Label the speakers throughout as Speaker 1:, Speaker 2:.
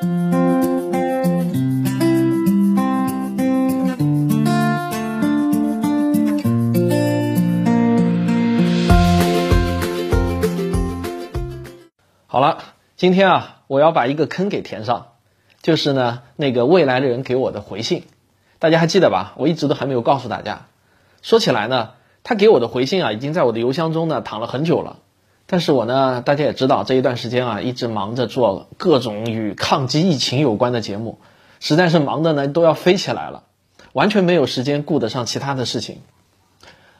Speaker 1: 好了，今天啊，我要把一个坑给填上，就是呢，那个未来的人给我的回信，大家还记得吧？我一直都还没有告诉大家。说起来呢，他给我的回信啊，已经在我的邮箱中呢躺了很久了。但是我呢，大家也知道，这一段时间啊，一直忙着做各种与抗击疫情有关的节目，实在是忙的呢都要飞起来了，完全没有时间顾得上其他的事情。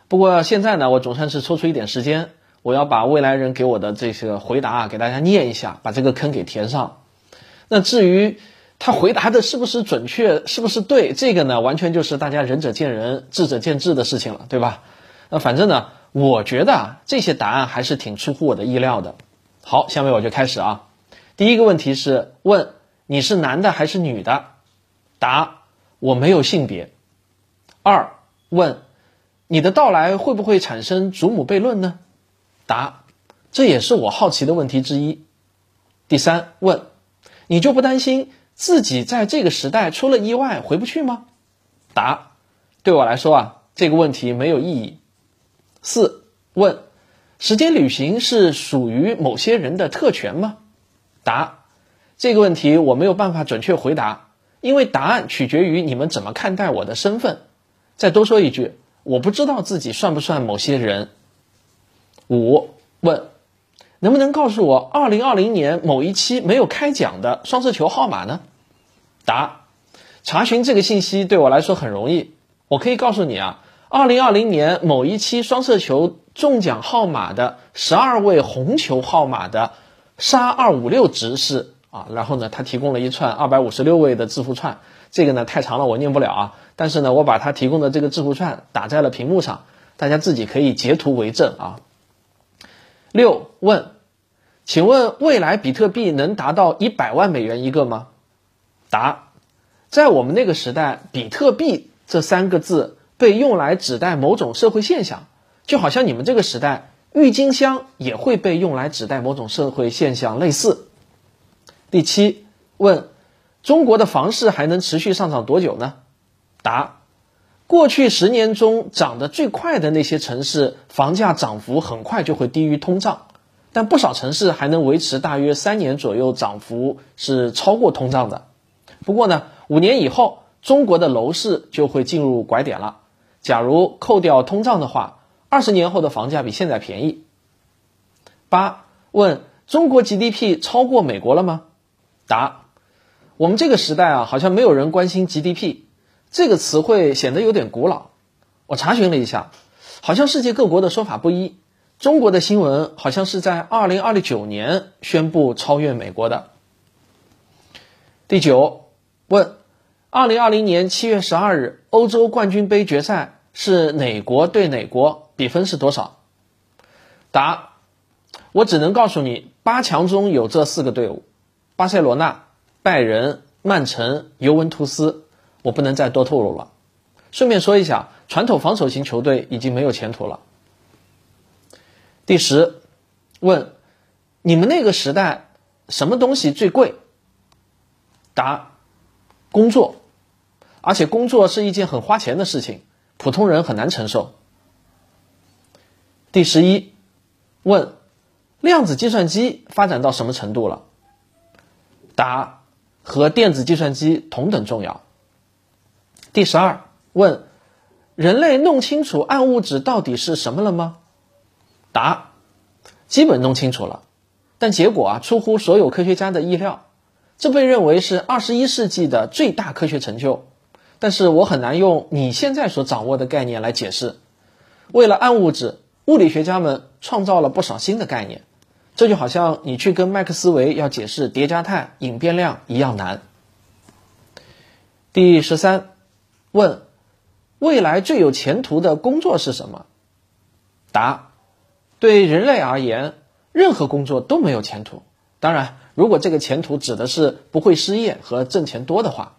Speaker 1: 不过现在呢，我总算是抽出一点时间。我要把未来人给我的这些回答啊，给大家念一下，把这个坑给填上。那至于他回答的是不是准确，是不是对，这个呢，完全就是大家仁者见仁，智者见智的事情了，对吧？那反正呢，我觉得啊，这些答案还是挺出乎我的意料的。好，下面我就开始啊。第一个问题是问你是男的还是女的？答我没有性别。二问你的到来会不会产生祖母悖论呢？答，这也是我好奇的问题之一。第三问，你就不担心自己在这个时代出了意外回不去吗？答，对我来说啊，这个问题没有意义。四问，时间旅行是属于某些人的特权吗？答，这个问题我没有办法准确回答，因为答案取决于你们怎么看待我的身份。再多说一句，我不知道自己算不算某些人。五问，能不能告诉我二零二零年某一期没有开奖的双色球号码呢？答，查询这个信息对我来说很容易，我可以告诉你啊，二零二零年某一期双色球中奖号码的十二位红球号码的杀二五六值是啊，然后呢，他提供了一串二百五十六位的字符串，这个呢太长了，我念不了啊，但是呢，我把他提供的这个字符串打在了屏幕上，大家自己可以截图为证啊。六问，请问未来比特币能达到一百万美元一个吗？答，在我们那个时代，比特币这三个字被用来指代某种社会现象，就好像你们这个时代，郁金香也会被用来指代某种社会现象类似。第七问，中国的房市还能持续上涨多久呢？答。过去十年中涨得最快的那些城市，房价涨幅很快就会低于通胀，但不少城市还能维持大约三年左右涨幅是超过通胀的。不过呢，五年以后，中国的楼市就会进入拐点了。假如扣掉通胀的话，二十年后的房价比现在便宜。八问中国 GDP 超过美国了吗？答：我们这个时代啊，好像没有人关心 GDP。这个词汇显得有点古老。我查询了一下，好像世界各国的说法不一。中国的新闻好像是在二零二九年宣布超越美国的。第九问：二零二零年七月十二日欧洲冠军杯决赛是哪国对哪国？比分是多少？答：我只能告诉你，八强中有这四个队伍：巴塞罗那、拜仁、曼城、尤文图斯。我不能再多透露了。顺便说一下，传统防守型球队已经没有前途了。第十，问你们那个时代什么东西最贵？答：工作，而且工作是一件很花钱的事情，普通人很难承受。第十一，问量子计算机发展到什么程度了？答：和电子计算机同等重要。第十二问：人类弄清楚暗物质到底是什么了吗？答：基本弄清楚了，但结果啊出乎所有科学家的意料，这被认为是二十一世纪的最大科学成就。但是我很难用你现在所掌握的概念来解释。为了暗物质，物理学家们创造了不少新的概念，这就好像你去跟麦克斯韦要解释叠加态隐变量一样难。第十三。问：未来最有前途的工作是什么？答：对人类而言，任何工作都没有前途。当然，如果这个前途指的是不会失业和挣钱多的话，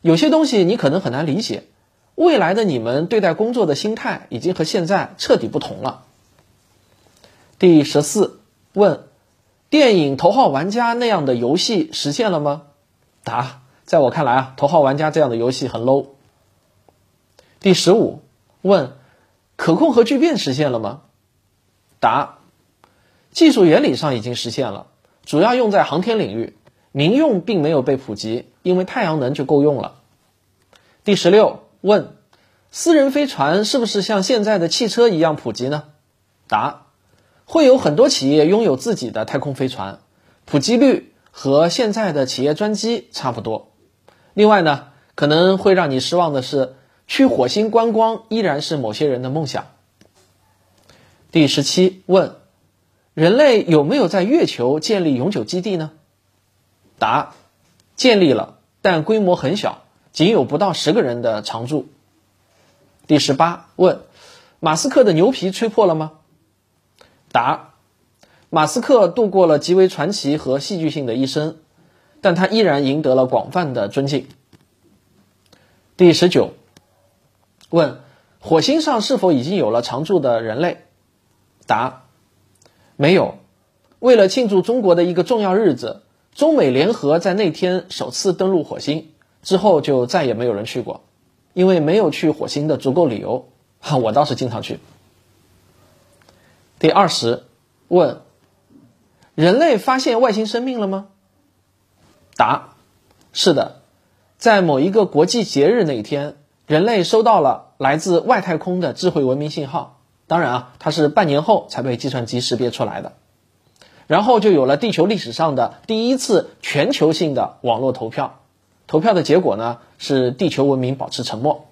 Speaker 1: 有些东西你可能很难理解。未来的你们对待工作的心态已经和现在彻底不同了。第十四问：电影《头号玩家》那样的游戏实现了吗？答：在我看来啊，头号玩家这样的游戏很 low。第十五问：可控核聚变实现了吗？答：技术原理上已经实现了，主要用在航天领域，民用并没有被普及，因为太阳能就够用了。第十六问：私人飞船是不是像现在的汽车一样普及呢？答：会有很多企业拥有自己的太空飞船，普及率和现在的企业专机差不多。另外呢，可能会让你失望的是。去火星观光依然是某些人的梦想。第十七问：人类有没有在月球建立永久基地呢？答：建立了，但规模很小，仅有不到十个人的常驻。第十八问：马斯克的牛皮吹破了吗？答：马斯克度过了极为传奇和戏剧性的一生，但他依然赢得了广泛的尊敬。第十九。问：火星上是否已经有了常住的人类？答：没有。为了庆祝中国的一个重要日子，中美联合在那天首次登陆火星，之后就再也没有人去过，因为没有去火星的足够理由。哈，我倒是经常去。第二十问：人类发现外星生命了吗？答：是的，在某一个国际节日那一天。人类收到了来自外太空的智慧文明信号，当然啊，它是半年后才被计算机识别出来的。然后就有了地球历史上的第一次全球性的网络投票，投票的结果呢是地球文明保持沉默。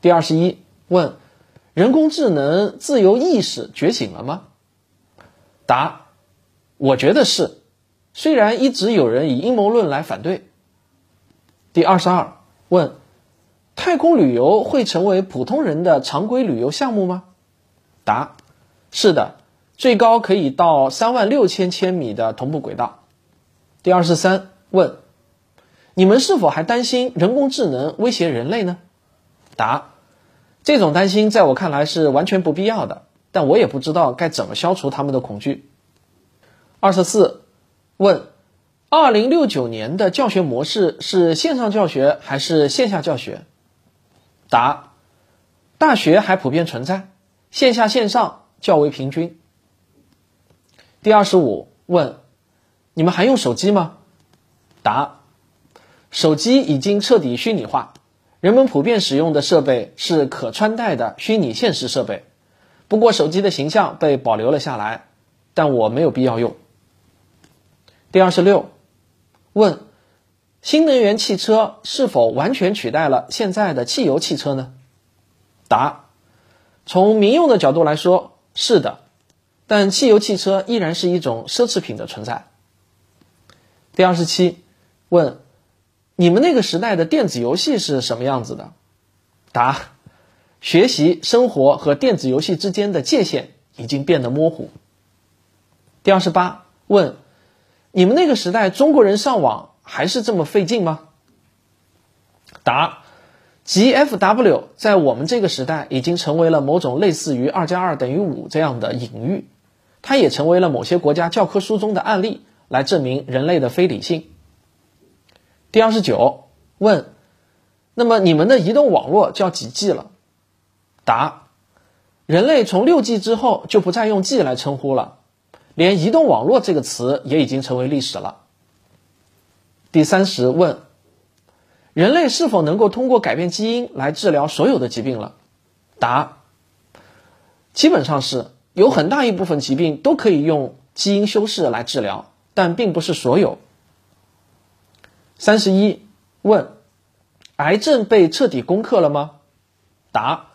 Speaker 1: 第二十一问：人工智能自由意识觉醒了吗？答：我觉得是，虽然一直有人以阴谋论来反对。第二十二问。太空旅游会成为普通人的常规旅游项目吗？答：是的，最高可以到三万六千千米的同步轨道。第二十三问：你们是否还担心人工智能威胁人类呢？答：这种担心在我看来是完全不必要的，但我也不知道该怎么消除他们的恐惧。二十四问：二零六九年的教学模式是线上教学还是线下教学？答：大学还普遍存在，线下线上较为平均。第二十五问：你们还用手机吗？答：手机已经彻底虚拟化，人们普遍使用的设备是可穿戴的虚拟现实设备。不过手机的形象被保留了下来，但我没有必要用。第二十六问。新能源汽车是否完全取代了现在的汽油汽车呢？答：从民用的角度来说，是的，但汽油汽车依然是一种奢侈品的存在。第二十七问：你们那个时代的电子游戏是什么样子的？答：学习、生活和电子游戏之间的界限已经变得模糊。第二十八问：你们那个时代中国人上网？还是这么费劲吗？答：GFW 在我们这个时代已经成为了某种类似于二加二等于五这样的隐喻，它也成为了某些国家教科书中的案例，来证明人类的非理性。第二十九问：那么你们的移动网络叫几 G 了？答：人类从六 G 之后就不再用 G 来称呼了，连移动网络这个词也已经成为历史了。第三十问：人类是否能够通过改变基因来治疗所有的疾病了？答：基本上是有很大一部分疾病都可以用基因修饰来治疗，但并不是所有。三十一问：癌症被彻底攻克了吗？答：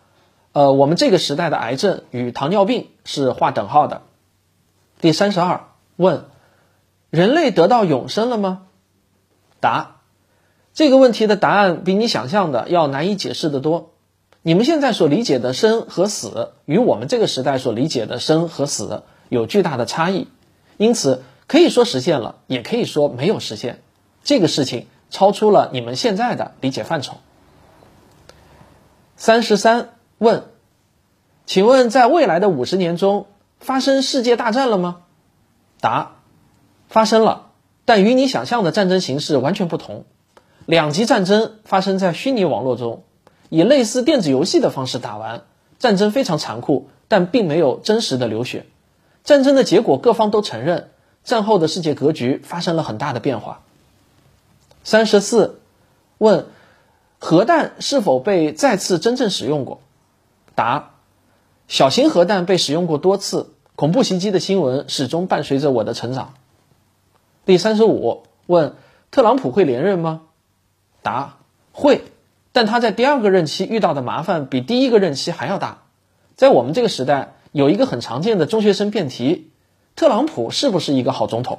Speaker 1: 呃，我们这个时代的癌症与糖尿病是划等号的。第三十二问：人类得到永生了吗？答，这个问题的答案比你想象的要难以解释的多。你们现在所理解的生和死，与我们这个时代所理解的生和死有巨大的差异，因此可以说实现了，也可以说没有实现。这个事情超出了你们现在的理解范畴。三十三问，请问在未来的五十年中发生世界大战了吗？答，发生了。但与你想象的战争形式完全不同。两极战争发生在虚拟网络中，以类似电子游戏的方式打完，战争非常残酷，但并没有真实的流血。战争的结果各方都承认，战后的世界格局发生了很大的变化。三十四，问核弹是否被再次真正使用过？答：小型核弹被使用过多次，恐怖袭击的新闻始终伴随着我的成长。第三十五，问特朗普会连任吗？答会，但他在第二个任期遇到的麻烦比第一个任期还要大。在我们这个时代，有一个很常见的中学生辩题：特朗普是不是一个好总统？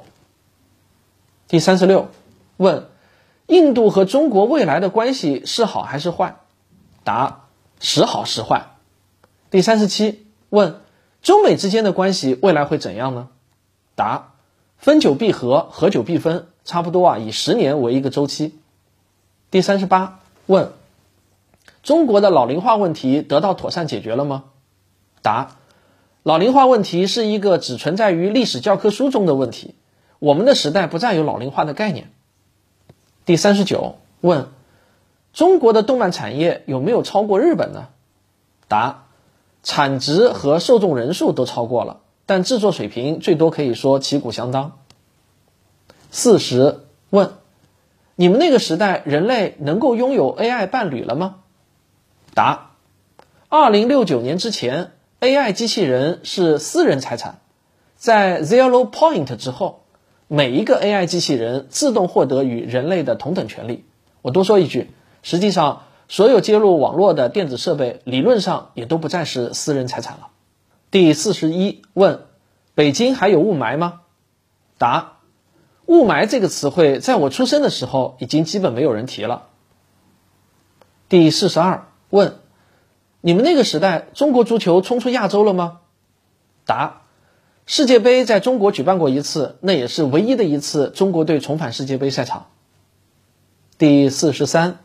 Speaker 1: 第三十六，问印度和中国未来的关系是好还是坏？答时好时坏。第三十七，问中美之间的关系未来会怎样呢？答分久必合，合久必分，差不多啊，以十年为一个周期。第三十八问：中国的老龄化问题得到妥善解决了吗？答：老龄化问题是一个只存在于历史教科书中的问题，我们的时代不再有老龄化的概念。第三十九问：中国的动漫产业有没有超过日本呢？答：产值和受众人数都超过了，但制作水平最多可以说旗鼓相当。四十问。你们那个时代，人类能够拥有 AI 伴侣了吗？答：二零六九年之前，AI 机器人是私人财产。在 Zero Point 之后，每一个 AI 机器人自动获得与人类的同等权利。我多说一句，实际上，所有接入网络的电子设备，理论上也都不再是私人财产了。第四十一问：北京还有雾霾吗？答。雾霾这个词汇，在我出生的时候已经基本没有人提了。第四十二问：你们那个时代，中国足球冲出亚洲了吗？答：世界杯在中国举办过一次，那也是唯一的一次中国队重返世界杯赛场。第四十三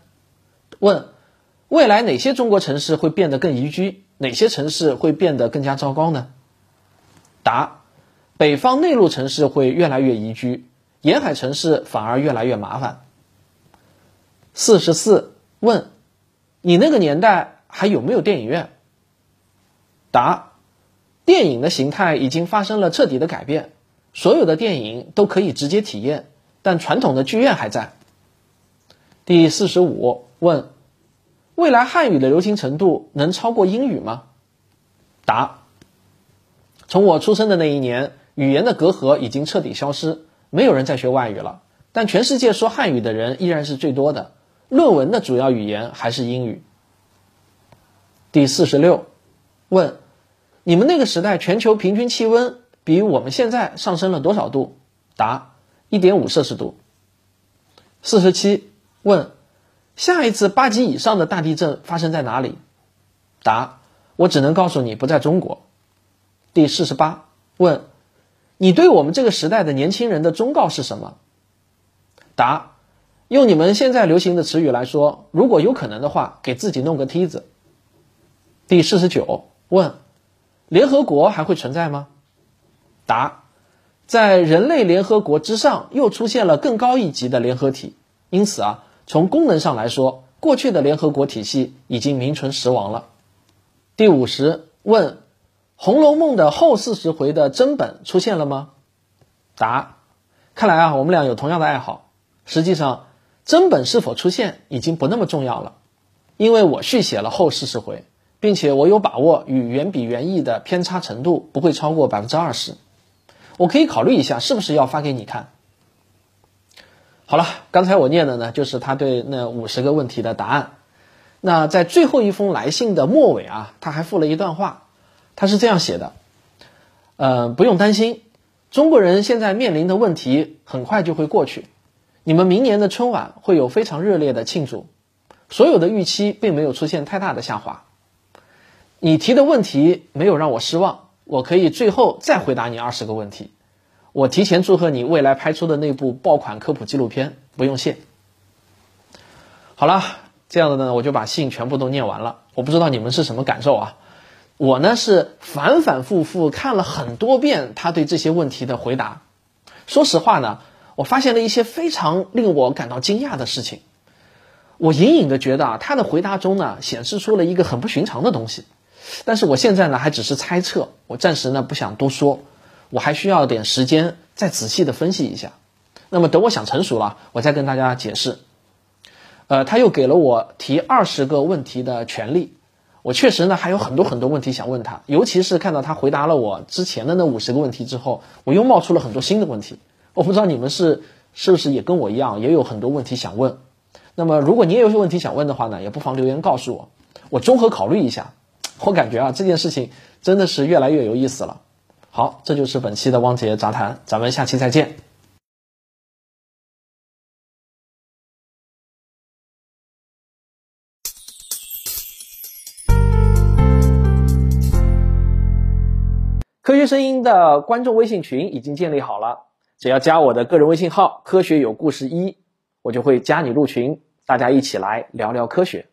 Speaker 1: 问：未来哪些中国城市会变得更宜居？哪些城市会变得更加糟糕呢？答：北方内陆城市会越来越宜居。沿海城市反而越来越麻烦。四十四问：你那个年代还有没有电影院？答：电影的形态已经发生了彻底的改变，所有的电影都可以直接体验，但传统的剧院还在。第四十五问：未来汉语的流行程度能超过英语吗？答：从我出生的那一年，语言的隔阂已经彻底消失。没有人在学外语了，但全世界说汉语的人依然是最多的。论文的主要语言还是英语。第四十六问：你们那个时代全球平均气温比我们现在上升了多少度？答：一点五摄氏度。四十七问：下一次八级以上的大地震发生在哪里？答：我只能告诉你不在中国。第四十八问。你对我们这个时代的年轻人的忠告是什么？答：用你们现在流行的词语来说，如果有可能的话，给自己弄个梯子。第四十九问：联合国还会存在吗？答：在人类联合国之上，又出现了更高一级的联合体，因此啊，从功能上来说，过去的联合国体系已经名存实亡了。第五十问。《红楼梦》的后四十回的真本出现了吗？答：看来啊，我们俩有同样的爱好。实际上，真本是否出现已经不那么重要了，因为我续写了后四十回，并且我有把握与原笔原意的偏差程度不会超过百分之二十。我可以考虑一下，是不是要发给你看。好了，刚才我念的呢，就是他对那五十个问题的答案。那在最后一封来信的末尾啊，他还附了一段话。他是这样写的，呃，不用担心，中国人现在面临的问题很快就会过去。你们明年的春晚会有非常热烈的庆祝，所有的预期并没有出现太大的下滑。你提的问题没有让我失望，我可以最后再回答你二十个问题。我提前祝贺你未来拍出的那部爆款科普纪录片，不用谢。好了，这样的呢，我就把信全部都念完了。我不知道你们是什么感受啊？我呢是反反复复看了很多遍他对这些问题的回答。说实话呢，我发现了一些非常令我感到惊讶的事情。我隐隐的觉得啊，他的回答中呢显示出了一个很不寻常的东西，但是我现在呢还只是猜测，我暂时呢不想多说，我还需要点时间再仔细的分析一下。那么等我想成熟了，我再跟大家解释。呃，他又给了我提二十个问题的权利，我确实呢还有很多很多问题想问他，尤其是看到他回答了我之前的那五十个问题之后，我又冒出了很多新的问题。我不知道你们是是不是也跟我一样，也有很多问题想问。那么，如果你也有些问题想问的话呢，也不妨留言告诉我，我综合考虑一下。我感觉啊，这件事情真的是越来越有意思了。好，这就是本期的汪杰杂谈，咱们下期再见。声音的观众微信群已经建立好了，只要加我的个人微信号“科学有故事一”。我就会加你入群，大家一起来聊聊科学。